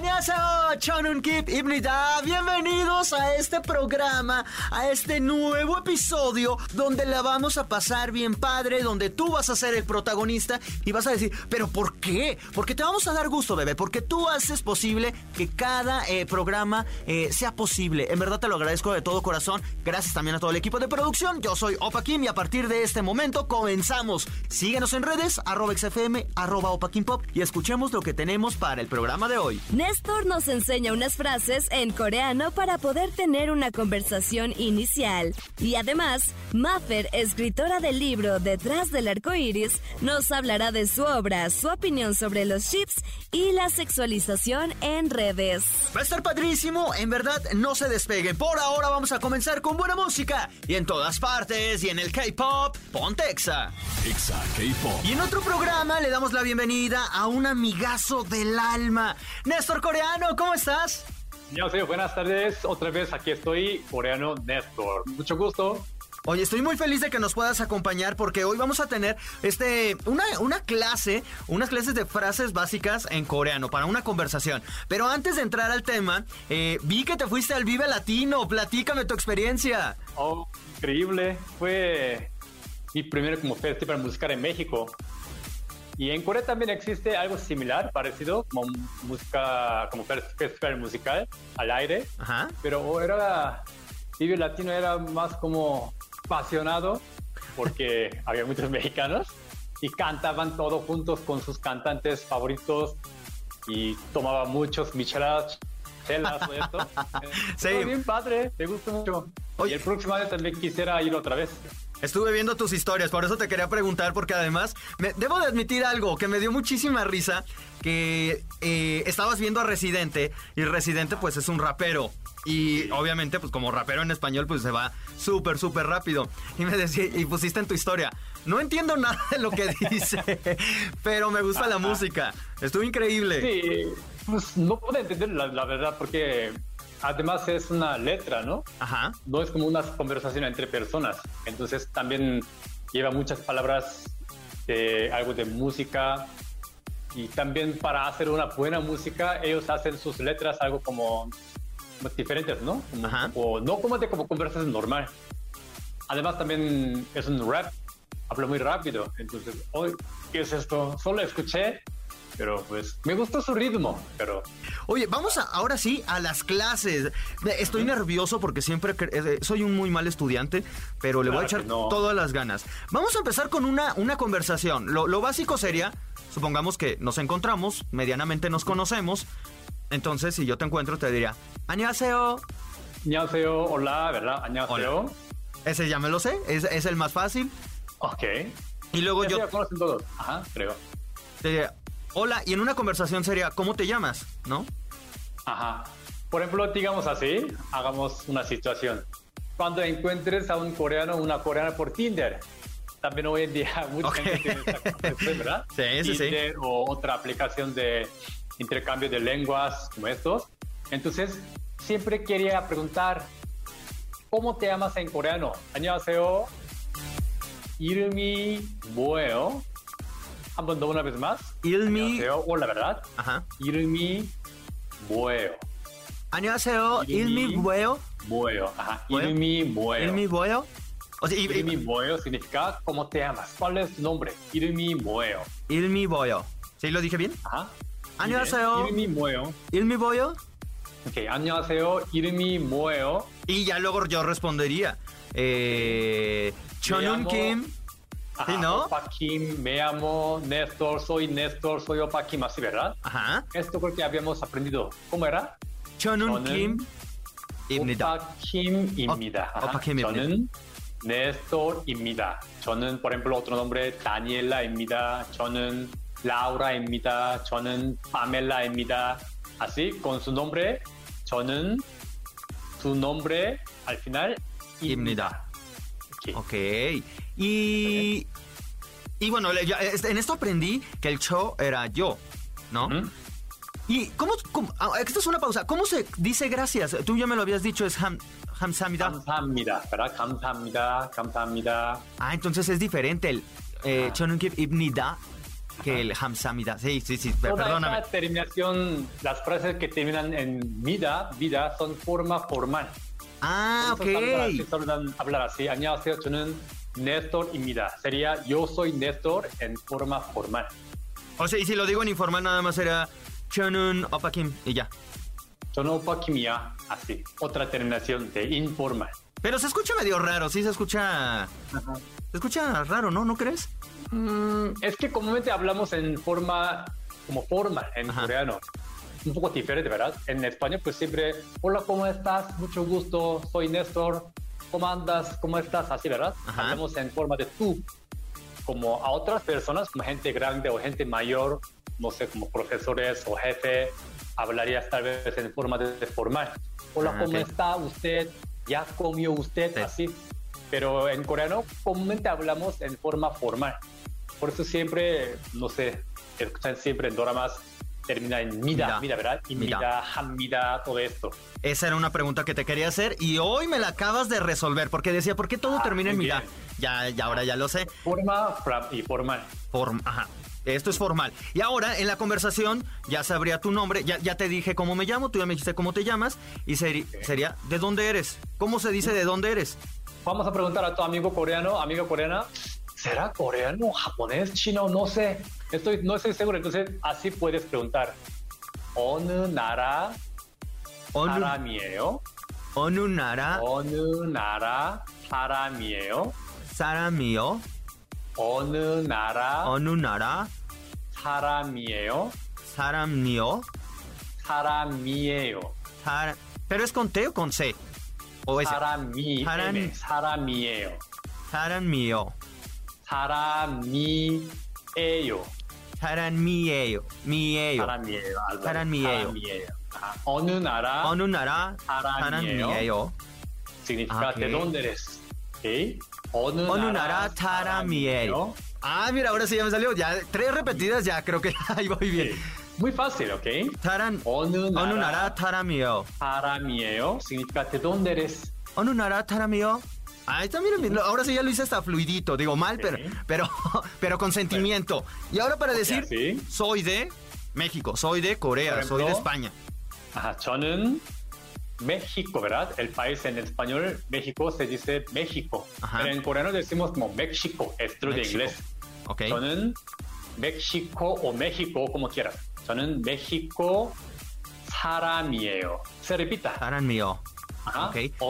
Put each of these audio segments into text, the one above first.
Annyeonghaseyo, Chonun Kip Ibnida. Bienvenidos a este programa, a este nuevo episodio donde la vamos a pasar bien padre, donde tú vas a ser el protagonista y vas a decir, ¿pero por qué? Porque te vamos a dar gusto, bebé, porque tú haces posible que cada eh, programa eh, sea posible. En verdad te lo agradezco de todo corazón. Gracias también a todo el equipo de producción. Yo soy Opa Kim y a partir de este momento comenzamos. Síguenos en redes, arroba XFM, arroba Opa Kim Pop y escuchemos lo que tenemos para el programa de hoy. Néstor nos enseña unas frases en coreano para poder tener una conversación inicial. Y además, Maffer, escritora del libro Detrás del arco iris, nos hablará de su obra, su opinión sobre los chips y la sexualización en redes. Va a estar padrísimo, en verdad no se despegue. Por ahora vamos a comenzar con buena música. Y en todas partes, y en el K-Pop, Pontexa. Exa K-Pop. Y en otro programa le damos la bienvenida a un amigazo del alma. Néstor Coreano, ¿cómo estás? Yo buenas tardes. Otra vez aquí estoy, coreano Néstor. Mucho gusto. Oye, estoy muy feliz de que nos puedas acompañar porque hoy vamos a tener este una, una clase, unas clases de frases básicas en coreano para una conversación. Pero antes de entrar al tema, eh, vi que te fuiste al Vive Latino. Platícame tu experiencia. Oh, increíble. Fue mi primer como festival musical en México. Y en Corea también existe algo similar, parecido, como música, como festival musical al aire. Ajá. Pero era, Vive Latino era más como apasionado porque había muchos mexicanos y cantaban todos juntos con sus cantantes favoritos y tomaban muchos micheladas, chelas, todo esto. Sí. Fue bien padre, te gustó mucho. Oye. Y el próximo año también quisiera ir otra vez. Estuve viendo tus historias, por eso te quería preguntar, porque además me, debo de admitir algo que me dio muchísima risa, que eh, estabas viendo a Residente y Residente pues es un rapero. Y obviamente pues como rapero en español pues se va súper, súper rápido. Y me decía, y pusiste en tu historia, no entiendo nada de lo que dice, pero me gusta la música. Estuvo increíble. Sí, pues no puedo entender la, la verdad porque además es una letra, ¿no? Ajá. no es como una conversación entre personas. Entonces también lleva muchas palabras de algo de música y también para hacer una buena música ellos hacen sus letras algo como diferentes, ¿no? Como- Ajá. O no como de como conversación normal. Además también es un rap, habla muy rápido. Entonces, hoy, ¿qué es esto? Solo escuché, pero pues me gustó su ritmo, pero... Oye, vamos a, ahora sí a las clases. Estoy nervioso porque siempre eh, soy un muy mal estudiante, pero le voy a echar todas las ganas. Vamos a empezar con una, una conversación. Lo, básico sería, supongamos que nos encontramos, medianamente nos conocemos, entonces si yo te encuentro te diría, Añaseo. Añaseo, hola, ¿verdad? Añaseo. Hola. Ese ya me lo sé, es, es el más fácil. Ok. Y luego yo... Ajá, creo. Te diría, hola, y en una conversación sería, ¿cómo te llamas? ¿No? Ajá. Por ejemplo, digamos así, hagamos una situación. Cuando encuentres a un coreano o una coreana por Tinder, también hoy en día mucha Ok. gente tiene esta concepción, ¿verdad? Sí, sí, sí. Tinder o otra aplicación de intercambio de lenguas como estos. Entonces, siempre quería preguntar, ¿cómo te llamas en coreano? 안녕하세요. 이름이 뭐예요? 한 번 더 una vez más. 일미, 안녕하세요. Hola, ¿verdad? ajá. 이름이 뭐예요? 안녕하세요, 일미 이름이- 뭐예요? 뭐예요? Ajá. 뭐예요? 이름이 뭐예요? 일미 뭐예요? O sea, y- 이름이 뭐예요? significa ¿cómo te llamas? ¿Cuál es tu nombre? 이름이 뭐예요? 일미 뭐예요? ¿Sí lo dije bien? Ajá. 안녕하세요. 이름이 뭐예요? 일미 뭐예요? Ok, 안녕하세요. 이름이 뭐예요? Y ya luego yo respondería. Eh, Chonun llamo- Kim. Ajá, Sí, ¿no? Opa Kim, me llamo Néstor, soy Néstor, soy Opa Kim, así, ¿verdad? Ajá. Esto creo que habíamos aprendido. ¿Cómo era? Chonun 저는 Kim. 입니다. 오빠 킴입니다. 어, Ajá. 오빠 킴입니다. 저는 네스토입니다. 저는, por ejemplo, otro nombre, 다니엘라입니다. 저는 라우라입니다. 저는 파멜라입니다. Así, con su nombre, 저는 su nombre al final 입니다. Ok. Ok. Y Y bueno, le- ya, este, en esto aprendí que el cho era yo, ¿no? Ujú. ¿Y cómo, cómo- ah, esto es una pausa, ¿cómo se dice gracias? Tú ya me lo habías dicho, es ham, hamsamida. 감사합니다, ¿verdad? 감사합니다, 감사합니다. Ah, entonces es diferente el eh, Ajá. chonunkip ibnida que el hamsamida. Sí, sí, sí, Toda perdóname. esta terminación, las frases que terminan en vida, vida, son forma formal. Ah, Por eso hablar así, ok. saludan- hablar así. 안녕하세요. 저는 Néstor y Mida. Sería yo soy Néstor en forma formal. O sea, y si lo digo en informal nada más será Chonun Opakim y ya. Chonun Opakim ya, así. Otra terminación de informal. Pero se escucha medio raro, sí se escucha... Se escucha raro, ¿no? ¿No crees? Mm, es que comúnmente hablamos en forma, como forma en coreano un poco diferente, ¿verdad? En España, pues siempre, hola, ¿cómo estás? Mucho gusto, soy Néstor, ¿Cómo andas? ¿Cómo estás? Así, ¿verdad? Ajá. Hablamos en forma de tú. Como a otras personas, como gente grande o gente mayor, no sé, como profesores o jefe, hablarías tal vez en forma de, formal. Hola, Ah, ¿cómo está usted? ¿Ya comió usted? Sí. Así. Pero en coreano comúnmente hablamos en forma formal. Por eso siempre, no sé, escuchan siempre en doramas, termina en mida, Mida. mida, ¿verdad? Y Mida. mida, hamida, todo esto. Esa era una pregunta que te quería hacer y hoy me la acabas de resolver porque decía, ¿por qué todo Ah, termina en bien. Ya, ya, ahora ya lo sé. Forma y formal. Form, ajá. Esto es formal. Y ahora, en la conversación, ya sabría tu nombre, ya, ya te dije cómo me llamo, tú ya me dijiste cómo te llamas, y seri- sería, ¿de dónde eres? ¿Cómo se dice de dónde eres? Vamos a preguntar a tu amigo coreano, amiga coreana, ¿será coreano, japonés, chino? No sé. Estoy, no estoy seguro. Entonces, así puedes preguntar. 어느 나라 Onu, 사람이에요? onu nara, 어느 나라 사람이에요? saramio, 어느 나라 onu nara, 사람이에요? saramnio, 사람이에요. sar- ¿Pero es con T o con C? ¿O es 사람이 사람- M, 사람이에요. saramio, 사람이 에요. saranmieo, mieo, 사람이에요. 알바로. 사람이에요. 사람이에요. 아, 어느 나라 onu nara, 사람이에요. saranmieo, significa Ah, ok. de dónde eres. ¿Ok? 어느, onu nara, taramieo. Ah, mira, ahora sí ya me salió, ya tres repetidas, ya creo que ahí voy bien. Sí. Muy fácil, ¿ok? Taran, 어느 나라 onu nara, taramio. 사람이에요. significa de dónde eres. Onu nara, taramio. Ahí está, mira, mira, ahora sí ya lo hice hasta fluidito, digo mal, pero, Sí. pero, pero con sentimiento. Y ahora para decir, así. soy de México, soy de Corea, Por soy de ejemplo, España. Ajá, 저는 México, ¿verdad? El país en español, México, se dice México. Ajá. Pero en coreano decimos como México, estilo de México. inglés. Ok. 저는 México o México, como quieras. 저는 México 사람이에요. Se repita. Taramio. Ajá. Ok. 어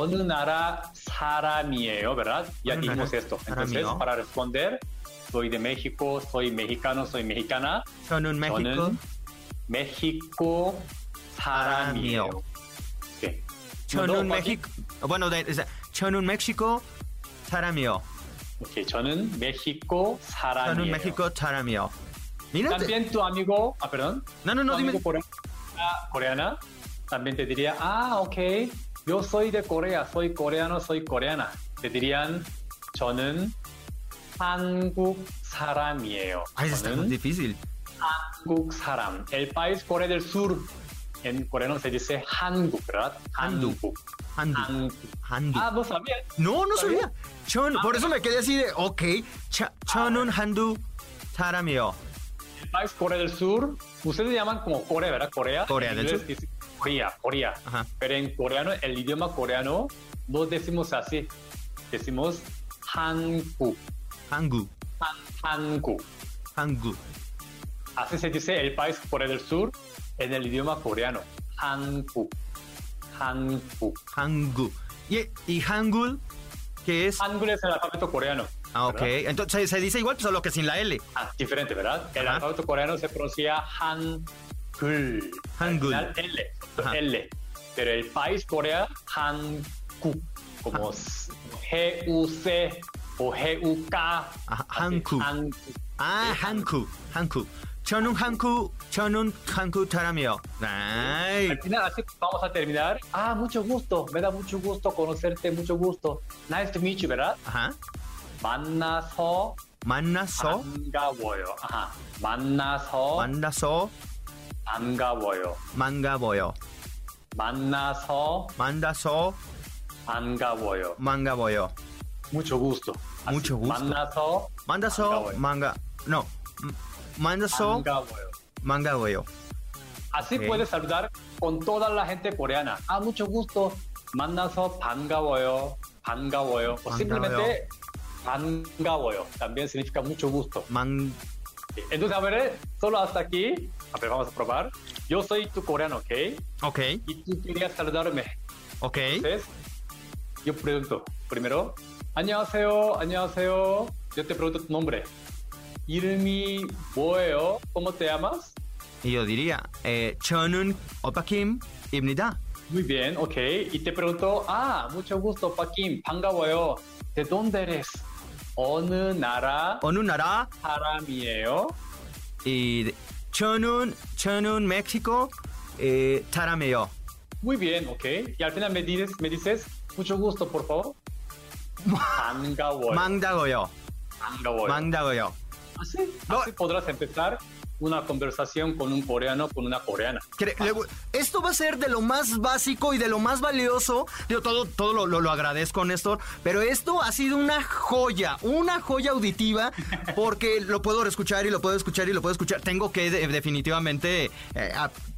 느 나라 사람이에요, ¿verdad? Ya 어느 dijimos 나라 esto. Entonces, 사람이요. para responder, soy de México, soy mexicano, soy mexicana. 저는 México. 저는 México 사람이에요. 사람이요. Okay. 저는 너, México. Bueno, de, o sea, 저는 México, taramio. Okay, 저는 México 사람이에요. 저는 México, taramio. Mira, te- También tu amigo, ah, perdón. no, no, no, tu dime. amigo coreana, coreana también te diría, ah, ok, yo soy de Corea, soy coreano, soy coreana. Te dirían, 저는 한국 사람이에요. Ay, está muy 저는 difícil. 한국 사람. El país Corea del Sur, en coreano se dice 한국, ¿verdad? 한국. 한국. Handu. 한국. Handu. Ah, no sabía. No, no ¿Sabía? sabía. Chon, por eso me quedé así de, ok, cha, chonun handu taramio. El país Corea del Sur, ustedes llaman como Corea, ¿verdad? Corea. Corea En del inglés Sur. Corea, Corea. Ajá. Pero en coreano, el idioma coreano, no decimos así. Decimos Hangu. Hangu. Hangu. Hangu. Así se dice el país Corea del Sur en el idioma coreano. Hangu. Hangu. Hangu. ¿Y, y Hangul? ¿Qué es? Hangul es el alfabeto coreano. Ah, ok. Entonces se dice igual, solo que sin la L. Ah, diferente, ¿verdad? El alfabeto coreano se pronuncia Han Hangul. Hangul. Al final, L. Ajá. L. Pero el país Corea, 한국. Como G-U-C o G-U-K. Ajá, así, 한국. 한국. Ah, Hanku. Hanku. Chonun Hanku. Chonun Hanku taramio. Ay. Al final, así vamos a terminar. Ah, mucho gusto. Me da mucho gusto conocerte, mucho gusto. Nice to meet you, ¿verdad? Ajá. 만나서 만나서 반가워요. Ajá. 만나서 만나서 반가워요. 반가워요. 만나서 만나서 반가워요. 반가워요. Mucho gusto. Así, Mucho gusto. 만나서 만나서 반가워요. manga no m- 만나서 반가워요. 반가워요. Así Ok. puedes saludar con toda la gente coreana. Ah, mucho gusto. 만나서 반가워요. 반가워요. O 반가워요. simplemente 반가워요. También significa mucho gusto. Man Entonces, a ver, eh, solo hasta aquí. A ver, vamos a probar. Yo soy tu coreano, ¿ok? ok, Y tú querías saludarme. ok. Entonces, yo pregunto, primero, 안녕하세요, 안녕하세요. Yo te pregunto tu nombre. 이름이 뭐예요? ¿Cómo te llamas? Y yo diría eh, 저는 오빠 김입니다. Muy bien, ok. Y te pregunto, ah, mucho gusto, Paquín, 반가워요. ¿De dónde eres? 어느 나라 어느 나라? 사람이에요? 이 Chonun, Chonun, México, eh, Tarameo. Muy bien, ok. Y al final me dices, me dices mucho gusto, por favor. Mangagoyo. Mangagoyo. Mangagoyo. Mangagoyo. Así, ¿Ah, ¿Así ¿Ah, podrás empezar una conversación con un coreano, con una coreana. Esto va a ser de lo más básico y de lo más valioso. Yo todo, todo lo, lo- lo agradezco, Néstor. Pero esto ha sido una joya, una joya auditiva, porque lo puedo escuchar y lo puedo escuchar y lo puedo escuchar. Tengo que de- definitivamente eh,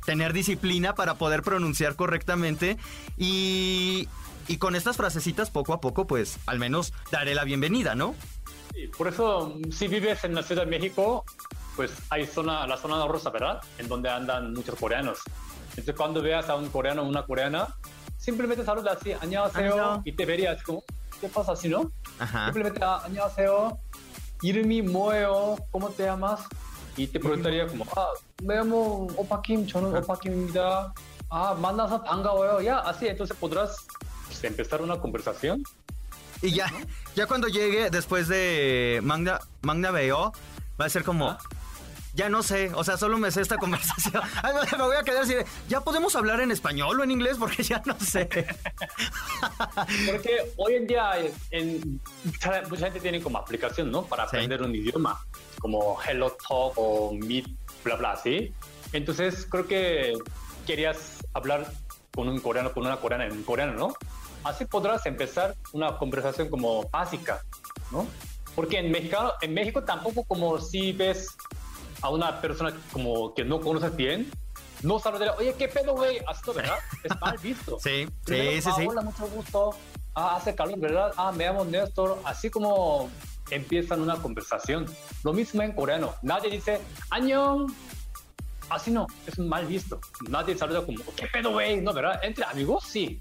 tener disciplina para poder pronunciar correctamente. Y, y con estas frasecitas, poco a poco, pues al menos daré la bienvenida, ¿no? Sí, por eso, si vives en la Ciudad de México, pues hay zona, la zona rosa, ¿verdad? En donde andan muchos coreanos. Entonces, cuando veas a un coreano o una coreana, simplemente saluda así, 안녕하세요, 안녕. y te verías como, ¿qué pasa así, no? Ajá. Simplemente, ah, 안녕하세요, 이름이 뭐예요? ¿Cómo te llamas? Y te preguntaría como, ah, me llamo 오빠 김, 저는 오빠 김입니다. Ah, 만나서 반가워요. Ya, así, entonces podrás pues, empezar una conversación. y ya, ya cuando llegue después de Magna, Magna Veo, va a ser como, Ah. ya no sé, o sea, solo me sé esta conversación. Ay, me voy a quedar así de, ¿ya podemos hablar en español o en inglés? Porque ya no sé. Porque hoy en día en, mucha, gente tiene como aplicación, ¿no? Para Sí. aprender un idioma, como Hello Talk o Meet, bla, bla, ¿sí? Entonces creo que querías hablar con un coreano, con una coreana en coreano, ¿no? Así podrás empezar una conversación como básica, ¿no? Porque en México, en México tampoco como si ves a una persona como que no conoces bien, no saludaría, oye, ¿qué pedo, güey? Así, ¿verdad? Es mal visto. Sí, Primero, sí, sí, ah, sí. Hola, mucho gusto. Ah, hace calor, ¿verdad? Ah, me llamo Néstor. Así como empiezan una conversación. Lo mismo en coreano. Nadie dice, ¡Añón! Así no, es un mal visto. Nadie saluda como, ¿qué pedo, güey? No, ¿verdad? Entre amigos, sí.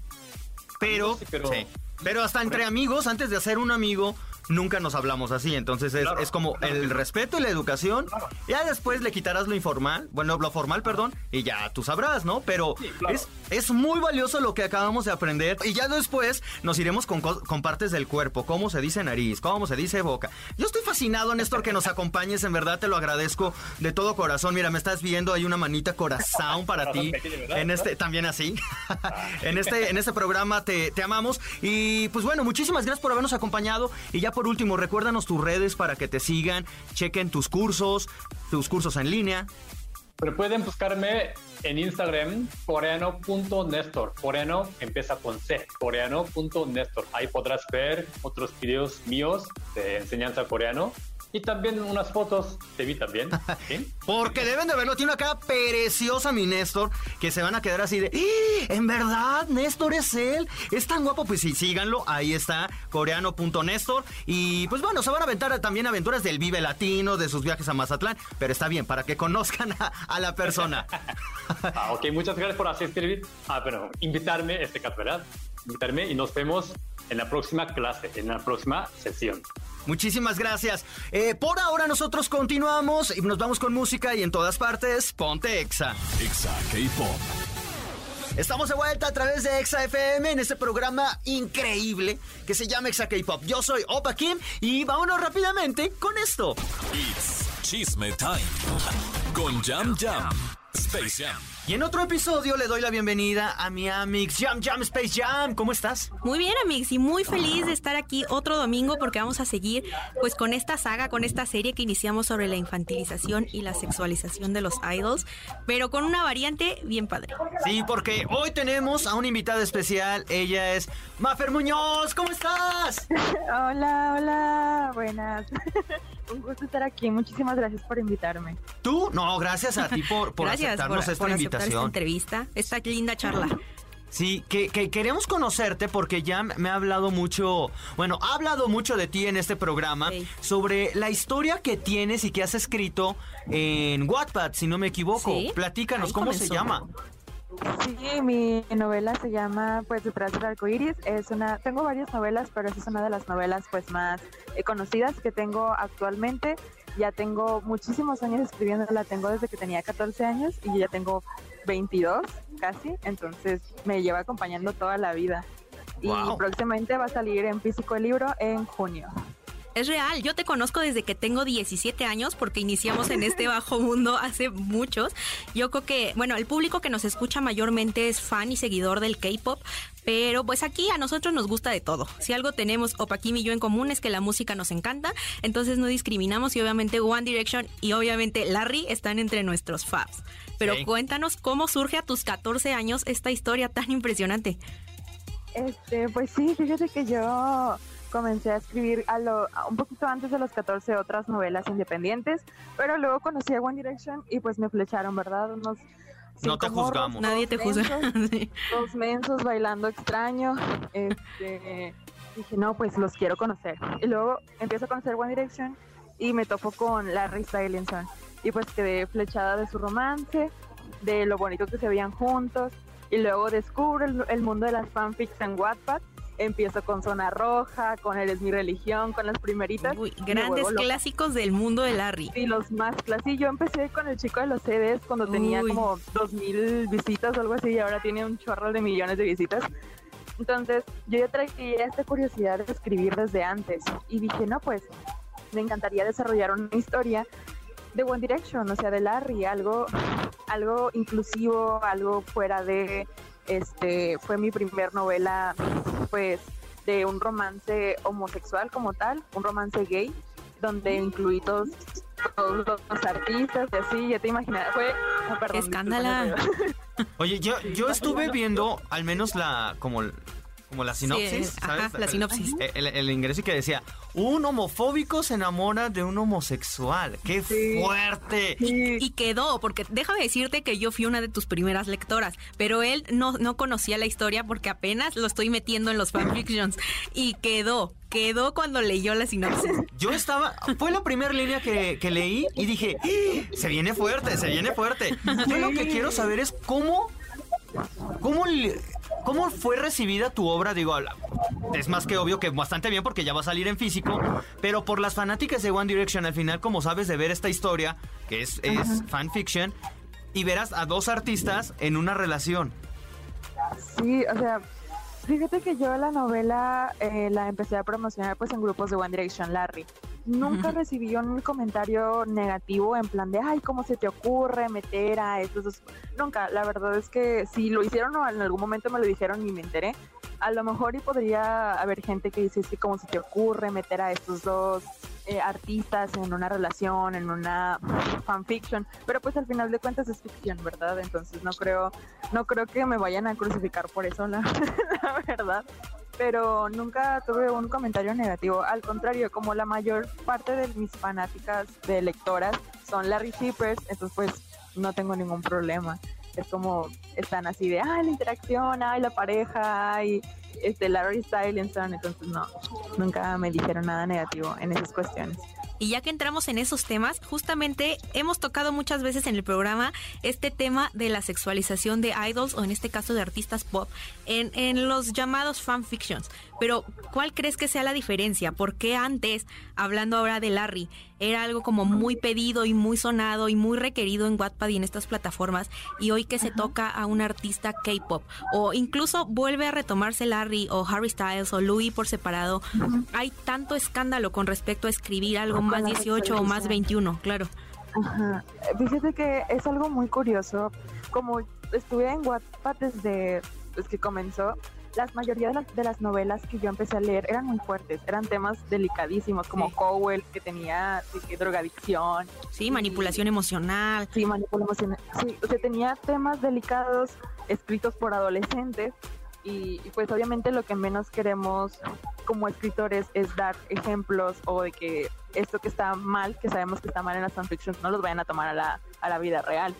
Pero, Sí, pero- sí. Pero hasta entre amigos, antes de hacer un amigo, nunca nos hablamos así. Entonces es, Claro, es como claro el respeto y la educación. Ya después le quitarás lo informal, bueno, lo formal, perdón, y ya tú sabrás, ¿no? Pero Sí, es, es muy valioso lo que acabamos de aprender. Y ya después nos iremos con, co- con partes del cuerpo, cómo se dice nariz, cómo se dice boca. Yo estoy fascinado, Néstor, que nos acompañes, en verdad te lo agradezco de todo corazón. Mira, me estás viendo, hay una manita corazón para ti. En este, también así. en, este, en este programa te, te amamos. Y pues bueno, muchísimas gracias por habernos acompañado. Y ya por último, recuérdanos tus redes para que te sigan, chequen tus cursos, tus cursos en línea. Pero pueden buscarme en Instagram, coreano.nestor. Coreano empieza con C, coreano.nestor. Ahí podrás ver otros videos míos de enseñanza coreano y también unas fotos de mí también. ¿sí? Porque deben de verlo, tiene una cara preciosa mi Néstor, que se van a quedar así de, "¡Ah! ¿en verdad Néstor es él? ¿Es tan guapo? Pues sí, síganlo, ahí está, coreano.néstor. Y pues bueno, se van a aventar también aventuras del Vive Latino, de sus viajes a Mazatlán, pero está bien, para que conozcan a, a la persona. Ah, ok, muchas gracias por asistir. Ah, bueno, invitarme, este caso, ¿verdad? Invitarme y nos vemos en la próxima clase, en la próxima sesión. Muchísimas gracias. Eh, por ahora nosotros continuamos y nos vamos con música y en todas partes, ponte Exa. Exa K-Pop. Estamos de vuelta a través de Exa FM en este programa increíble que se llama Exa K-Pop. Yo soy Opa Kim y vámonos rápidamente con esto. It's Chisme Time. Con Jam Jam. Space Jam. Y en otro episodio le doy la bienvenida a mi Amix Jam Jam Space Jam. ¿Cómo estás? Muy bien, Amix, y muy feliz de estar aquí otro domingo porque vamos a seguir pues con esta saga, con esta serie que iniciamos sobre la infantilización y la sexualización de los idols, pero con una variante bien padre. Sí, porque hoy tenemos a una invitada especial. Ella es Mafer Muñoz. ¿Cómo estás? Hola, hola, buenas. Un gusto estar aquí. Muchísimas gracias por invitarme. ¿Tú? No, gracias a ti por, por Gracias aceptarnos por, esta por aceptar invitación. esta entrevista, esta linda charla. Sí, que, que queremos conocerte porque ya me ha hablado mucho, bueno, ha hablado mucho de ti en este programa Sí. sobre la historia que tienes y que has escrito en Wattpad, si no me equivoco. Sí, Platícanos, ahí ¿cómo se llama? Sí, mi novela se llama pues Detrás del arco iris. Es una, tengo varias novelas, pero esa es una de las novelas pues más eh, conocidas que tengo actualmente. Ya tengo muchísimos años escribiéndola, tengo desde que tenía 14 años y yo ya tengo 22 casi, entonces me lleva acompañando toda la vida. Wow. Y próximamente va a salir en físico el libro en junio. Es real, yo te conozco desde que tengo 17 años porque iniciamos en este bajo mundo hace muchos. Yo creo que, bueno, el público que nos escucha mayormente es fan y seguidor del K-pop, pero pues aquí a nosotros nos gusta de todo. Si algo tenemos Opaquim y yo en común es que la música nos encanta, entonces no discriminamos y obviamente One Direction y obviamente Larry están entre nuestros faves. Pero Sí. cuéntanos cómo surge a tus 14 años esta historia tan impresionante. Este, pues sí, fíjate que yo comencé a escribir a lo, a un poquito antes de los 14 otras novelas independientes, pero luego conocí a One Direction y pues me flecharon, ¿verdad? Unos No te morros, juzgamos. Nadie te juzga. Sí. Dos mensos bailando extraño. Este, dije, no, pues los quiero conocer. Y luego empiezo a conocer One Direction y me topo con Larry Stylinson. Y pues quedé flechada de su romance, de lo bonito que se veían juntos. Y luego descubro el, el mundo de las fanfics en Wattpad. Empiezo con Zona Roja, con Eres mi religión, con las primeritas. Uy, grandes clásicos del mundo de Larry. Y los más clásicos. Yo empecé con el chico de los CDs cuando tenía como dos mil visitas o algo así y ahora tiene un chorro de millones de visitas. Entonces yo ya traía esta curiosidad de escribir desde antes y dije, no, pues me encantaría desarrollar una historia de One Direction, o sea, de Larry, algo, algo inclusivo, algo fuera de, este, fue mi primer novela, pues, de un romance homosexual como tal, un romance gay, donde incluí todos, todos los artistas y así, ya te imaginas, fue, perdón, Escándala. Oye, yo, yo estuve viendo al menos la, como, como la sinopsis, Sí, ¿sabes? ajá, la sinopsis. El, el ingreso que decía, un homofóbico se enamora de un homosexual. ¡Qué Sí. fuerte! Sí, Y quedó, porque déjame decirte que yo fui una de tus primeras lectoras, pero él no, no conocía la historia porque apenas lo estoy metiendo en los fanfictions. Y quedó, quedó cuando leyó la sinopsis. Yo estaba, fue la primera línea que, que leí y dije, "¡Ah! se viene fuerte, se viene fuerte. Yo lo que quiero saber es cómo, cómo, le- cómo fue recibida tu obra. Digo, es más que obvio que bastante bien porque ya va a salir en físico, pero por las fanáticas de One Direction, al final, como sabes, de ver esta historia, que es, es fanfiction, y verás a dos artistas en una relación. Sí, o sea, fíjate que yo la novela eh, la empecé a promocionar pues en grupos de One Direction Larry. Nunca recibí un comentario negativo en plan de, ay, ¿cómo se te ocurre meter a estos dos? Nunca, la verdad es que si lo hicieron o en algún momento me lo dijeron y me enteré, a lo mejor y podría haber gente que dice, sí, ¿cómo se te ocurre meter a estos dos eh, artistas en una relación, en una fanfiction? Pero pues al final de cuentas es ficción, ¿verdad? Entonces no creo no creo que me vayan a crucificar por eso, la, la verdad. Pero nunca tuve un comentario negativo. Al contrario, como la mayor parte de mis fanáticas de lectoras son Larry Shippers, entonces pues no tengo ningún problema. Es como están así de, ay, la interacción, ay, la pareja, ay, este, Larry Stylinson, entonces no, nunca me dijeron nada negativo en esas cuestiones. Y ya que entramos en esos temas, justamente hemos tocado muchas veces en el programa este tema de la sexualización de idols o en este caso de artistas pop en, en los llamados fanfictions. Pero, ¿cuál crees que sea la diferencia? ¿Por qué antes, hablando ahora de Larry, era algo como muy pedido y muy sonado y muy requerido en Wattpad y en estas plataformas y hoy que se toca a un artista K-pop o incluso vuelve a retomarse Larry o Harry Styles o Louis por separado, hay tanto escándalo con respecto a escribir algo más la 18 o más sexualización. 21, claro. Ajá. Fíjate que es algo muy curioso. Como estuve en Wattpad desde pues, que comenzó, la mayoría de las, de las, novelas que yo empecé a leer eran muy fuertes, eran temas delicadísimos, como sí. Cowell, que tenía drogadicción. Sí, manipulación emocional. Sí, manipulación emocional. Sí, o sea, tenía temas delicados escritos por adolescentes y, y, pues obviamente lo que menos queremos como escritores es dar ejemplos o de que esto que está mal, que sabemos que está mal en las fanfictions, no los vayan a tomar a la, a la vida real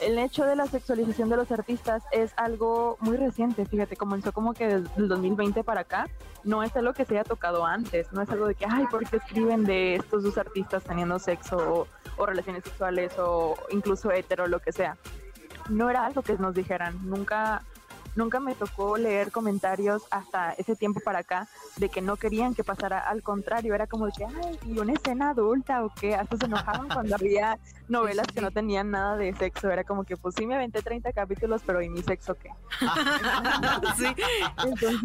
el hecho de la sexualización de los artistas es algo muy reciente, fíjate, comenzó como que desde el 2020 para acá, no es algo que se haya tocado antes, no es algo de que, ay, ¿por qué escriben de estos dos artistas teniendo sexo o, o relaciones sexuales o incluso hetero, lo que sea? No era algo que nos dijeran, nunca nunca me tocó leer comentarios hasta ese tiempo para acá de que no querían que pasara al contrario, era como de que, ay, y una escena adulta o qué, hasta se enojaban cuando había novelas que no tenían nada de sexo, era como que, pues sí, me aventé 30 capítulos, pero ¿y mi sexo qué? sí. Entonces,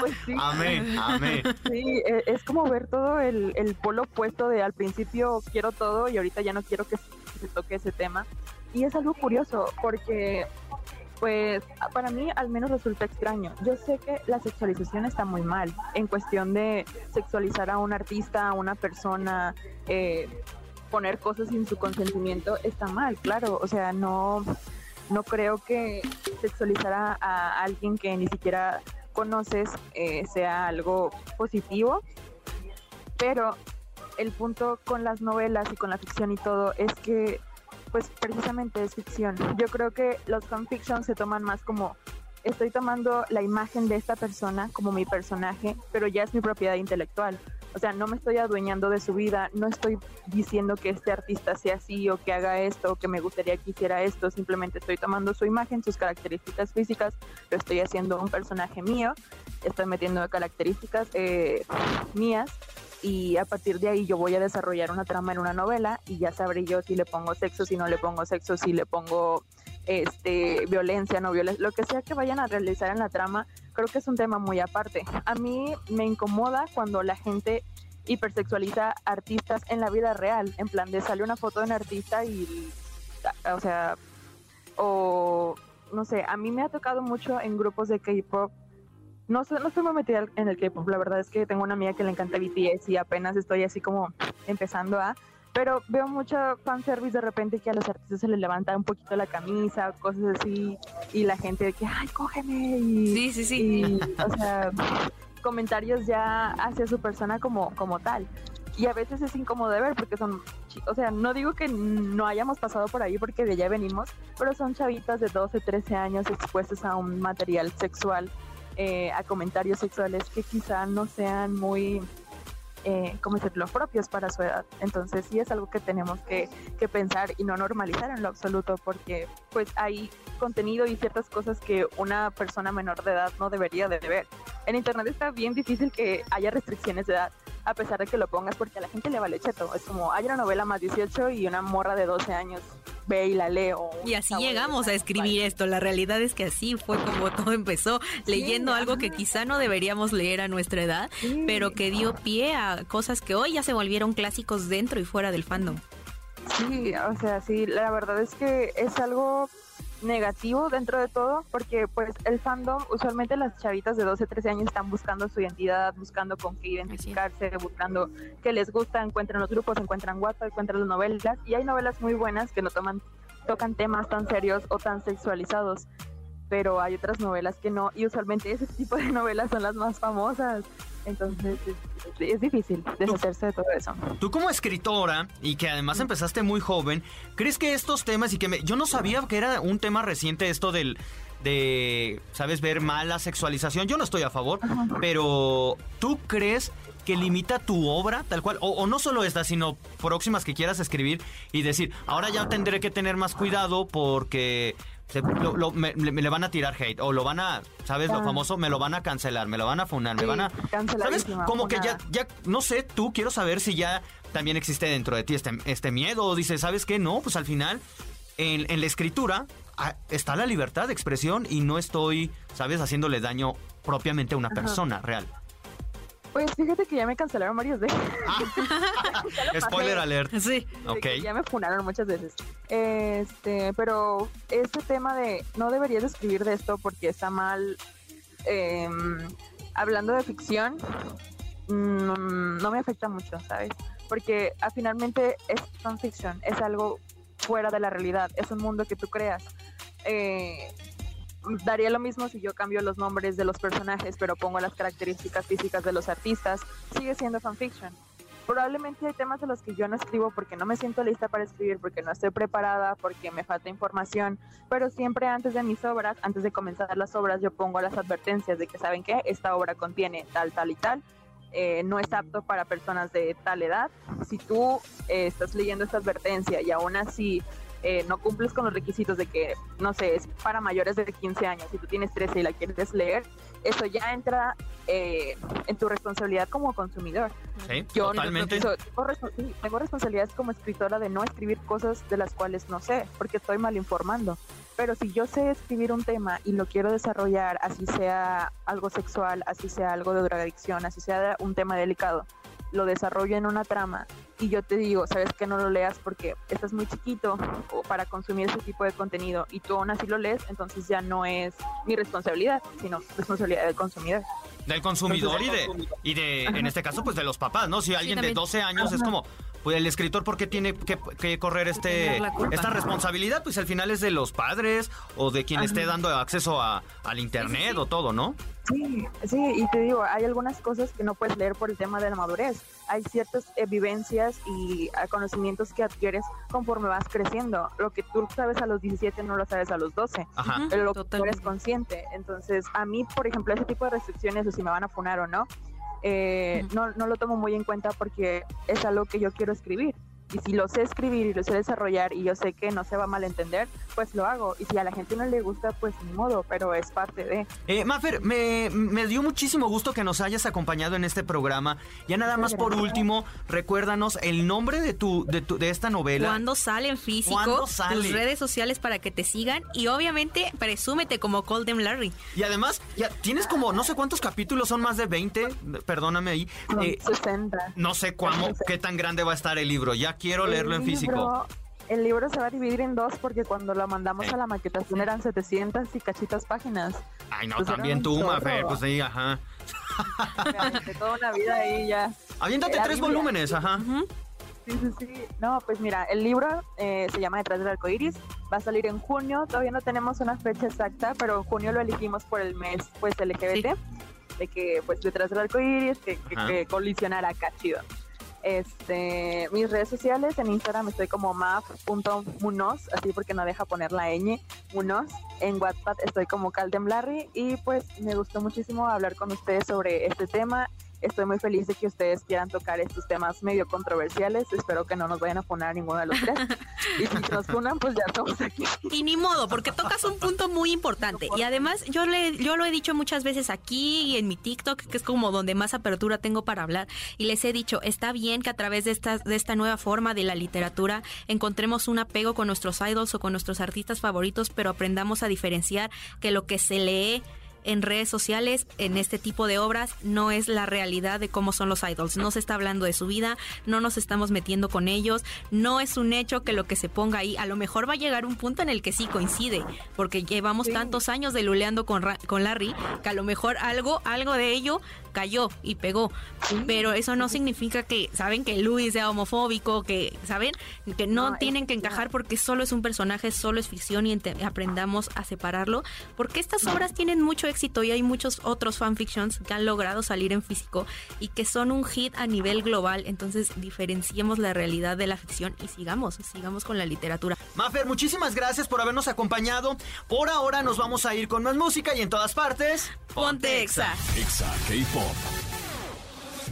pues, sí. Amén, amén. Sí, es como ver todo el, el polo opuesto de al principio quiero todo y ahorita ya no quiero que se toque ese tema. Y es algo curioso porque pues para mí al menos resulta extraño. Yo sé que la sexualización está muy mal en cuestión de sexualizar a un artista, a una persona, eh, poner cosas sin su consentimiento está mal, claro. O sea, no, no creo que sexualizar a, a alguien que ni siquiera conoces eh, sea algo positivo, pero el punto con las novelas y con la ficción y todo es que pues precisamente es ficción. Yo creo que los fanfictions se toman más como estoy tomando la imagen de esta persona como mi personaje, pero ya es mi propiedad intelectual. O sea, no me estoy adueñando de su vida, no estoy diciendo que este artista sea así o que haga esto o que me gustaría que hiciera esto, simplemente estoy tomando su imagen, sus características físicas, lo estoy haciendo un personaje mío, estoy metiendo características eh, mías y a partir de ahí yo voy a desarrollar una trama en una novela y ya sabré yo si le pongo sexo, si no le pongo sexo, si le pongo este violencia, no violencia, lo que sea que vayan a realizar en la trama, creo que es un tema muy aparte. A mí me incomoda cuando la gente hipersexualiza artistas en la vida real, en plan de sale una foto de un artista y o sea o no sé, a mí me ha tocado mucho en grupos de K-pop no, no estoy muy metida en el K-pop, la verdad es que tengo una amiga que le encanta BTS y apenas estoy así como empezando a, pero veo mucho fanservice de repente que a los artistas se les levanta un poquito la camisa, cosas así, y la gente de que, ay, cógeme, y, sí, sí, sí. y, o sea, comentarios ya hacia su persona como, como tal. Y a veces es incómodo de ver porque son, o sea, no digo que no hayamos pasado por ahí porque de allá venimos, pero son chavitas de 12, 13 años expuestas a un material sexual eh, a comentarios sexuales que quizá no sean muy, eh, ¿cómo decirlo?, propios para su edad. Entonces sí es algo que tenemos que, que, pensar y no normalizar en lo absoluto porque pues hay contenido y ciertas cosas que una persona menor de edad no debería de ver. En Internet está bien difícil que haya restricciones de edad a pesar de que lo pongas porque a la gente le vale cheto. Es como hay una novela más 18 y una morra de 12 años ve y la leo. Y así llegamos a escribir esto. La realidad es que así fue como todo empezó, leyendo algo que quizá no deberíamos leer a nuestra edad, sí. pero que dio pie a cosas que hoy ya se volvieron clásicos dentro y fuera del fandom. Sí, o sea, sí, la verdad es que es algo negativo dentro de todo, porque pues el fandom, usualmente las chavitas de 12, 13 años están buscando su identidad, buscando con qué identificarse, buscando qué les gusta, encuentran los grupos, encuentran WhatsApp, encuentran las novelas, y hay novelas muy buenas que no toman, tocan temas tan serios o tan sexualizados, pero hay otras novelas que no, y usualmente ese tipo de novelas son las más famosas. Entonces es, es, difícil deshacerse de todo eso. Tú como escritora y que además empezaste muy joven, ¿crees que estos temas y que me, yo no sabía que era un tema reciente esto del de, sabes, ver mal la sexualización? Yo no estoy a favor, Ajá. pero ¿tú crees que limita tu obra tal cual? O, o, no solo esta, sino próximas que quieras escribir y decir, ahora ya tendré que tener más cuidado porque se, lo, lo, me, me, le van a tirar hate o lo van a, ¿sabes? Lo famoso, me lo van a cancelar, me lo van a funar, me van a... ¿Sabes? Como que ya, ya, no sé, tú quiero saber si ya también existe dentro de ti este, este miedo o dices, ¿sabes qué? No, pues al final, en, en la escritura ah, está la libertad de expresión y no estoy, ¿sabes? Haciéndole daño propiamente a una Ajá. persona real. Pues fíjate que ya me cancelaron varios veces. Spoiler alert. Sí. Ok. Ya me funaron muchas veces. Este, pero este tema de no deberías de escribir de esto porque está mal. em, hablando de ficción, mm, no me afecta mucho, ¿sabes? Porque ah, finalmente es fanfiction, es algo fuera de la realidad, es un mundo que tú creas. Eh, daría lo mismo si yo cambio los nombres de los personajes, pero pongo las características físicas de los artistas, sigue siendo fanfiction. Probablemente hay temas de los que yo no escribo porque no me siento lista para escribir, porque no estoy preparada, porque me falta información, pero siempre antes de mis obras, antes de comenzar las obras, yo pongo las advertencias de que saben que esta obra contiene tal, tal y tal, eh, no es apto para personas de tal edad. Si tú eh, estás leyendo esta advertencia y aún así eh, no cumples con los requisitos de que, no sé, es para mayores de 15 años, si tú tienes 13 y la quieres leer, eso ya entra eh, en tu responsabilidad como consumidor. Sí, Yo totalmente. so- tengo, sí, tengo responsabilidades como escritora de no escribir cosas de las cuales no sé, porque estoy mal informando. Pero si yo sé escribir un tema y lo quiero desarrollar, así sea algo sexual, así sea algo de drogadicción, así sea un tema delicado, lo desarrollo en una trama y yo te digo, sabes que no lo leas porque estás muy chiquito o para consumir ese tipo de contenido y tú aún así lo lees, entonces ya no es mi responsabilidad, sino responsabilidad del consumidor. Del consumidor y de, y de en este caso, pues de los papás, ¿no? Si alguien de también. 12 años es como, pues el escritor, ¿por qué tiene que, que correr este esta responsabilidad? Pues al final es de los padres o de quien esté dando acceso a, al internet o todo, ¿no? Sí, sí, y te digo, hay algunas cosas que no puedes leer por el tema de la madurez. Hay ciertas eh, vivencias y eh, conocimientos que adquieres conforme vas creciendo. Lo que tú sabes a los 17 no lo sabes a los 12. Ajá. Pero lo que tú eres consciente. Entonces, a mí, por ejemplo, ese tipo de restricciones, o si me van a funar o no, eh, no, no lo tomo muy en cuenta porque es algo que yo quiero escribir. Y si lo sé escribir y lo sé desarrollar y yo sé que no se va a malentender, pues lo hago. Y si a la gente no le gusta, pues ni modo, pero es parte de... Eh, Mafer, me, me dio muchísimo gusto que nos hayas acompañado en este programa. Ya nada más por último, recuérdanos el nombre de tu, de tu, de esta novela. ¿Cuándo sale en físico? ¿Cuándo sale? Tus redes sociales para que te sigan y obviamente presúmete como Call Them Larry. Y además, ya tienes como no sé cuántos capítulos, son más de 20, perdóname ahí. Son Eh, 60. no sé cuámo, qué tan grande va a estar el libro. Ya quiero leerlo El en físico. libro- El libro se va a dividir en dos porque cuando lo mandamos Eh. a la maquetación eran 700 y cachitas páginas. Ay, no, Pues también un tú. Mafer, pues sí, ajá. De toda una vida ahí ya. Aviéntate Era tres Biblia. volúmenes, ajá. Sí, sí, sí. No, pues mira, el libro eh, se llama Detrás del arco iris. Va a salir en junio. Todavía no tenemos una fecha exacta, pero en junio lo elegimos por el mes pues LGBT. De que pues detrás del arco iris, que, que, que colisionara acá chido. Este, mis redes sociales en Instagram estoy como maf.munoz, así porque no deja poner la ñ, Munoz. En WhatsApp estoy como Caldem Larry y pues me gustó muchísimo hablar con ustedes sobre este tema. Estoy muy feliz de que ustedes quieran tocar estos temas medio controversiales. Espero que no nos vayan a poner ninguno de los tres. y si nos funan, pues ya estamos aquí. Y ni modo, porque tocas un punto muy importante. Y además, yo, le, yo lo he dicho muchas veces aquí y en mi TikTok, que es como donde más apertura tengo para hablar. Y les he dicho, está bien que a través de esta, de esta nueva forma de la literatura encontremos un apego con nuestros idols o con nuestros artistas favoritos, pero aprendamos a diferenciar que lo que se lee en redes sociales, en este tipo de obras, no es la realidad de cómo son los idols. No se está hablando de su vida, no nos estamos metiendo con ellos, no es un hecho que lo que se ponga ahí, a lo mejor va a llegar un punto en el que sí coincide, porque llevamos tantos años de luleando con, con Larry, que a lo mejor algo, algo de ello cayó y pegó. Pero eso no significa que, ¿saben? Que Luis sea homofóbico, que, ¿saben? Que no, No, es- tienen que encajar porque solo es un personaje, solo es ficción y aprendamos a separarlo. Porque estas obras tienen mucho éxito y hay muchos otros fanfictions que han logrado salir en físico y que son un hit a nivel global. Entonces diferenciemos la realidad de la ficción y sigamos, sigamos con la literatura. Mafer, muchísimas gracias por habernos acompañado. Por ahora nos vamos a ir con más música y en todas partes. Ponte Exa. Exa K-Pop.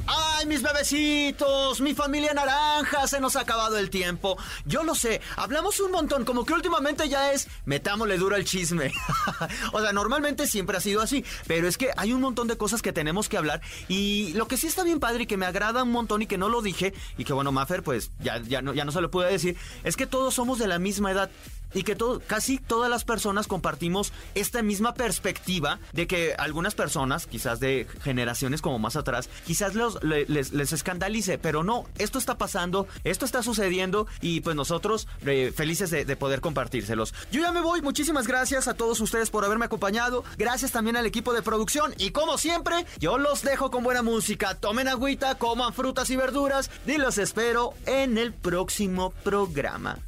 Ay, mis bebecitos, mi familia naranja, se nos ha acabado el tiempo. Yo lo sé, hablamos un montón, como que últimamente ya es metámosle duro el chisme. o sea, normalmente siempre ha sido así, pero es que hay un montón de cosas que tenemos que hablar y lo que sí está bien padre y que me agrada un montón y que no lo dije y que bueno, Maffer pues ya, ya, no, ya no se lo pude decir, es que todos somos de la misma edad y que casi todas las personas compartimos esta misma perspectiva de que algunas personas, quizás de generaciones como más atrás, quizás les, les, escandalice, pero no, esto está pasando, esto está sucediendo y pues nosotros eh, felices de, de, poder compartírselos. Yo ya me voy, muchísimas gracias a todos ustedes por haberme acompañado, gracias también al equipo de producción y como siempre, yo los dejo con buena música, tomen agüita, coman frutas y verduras y los espero en el próximo programa.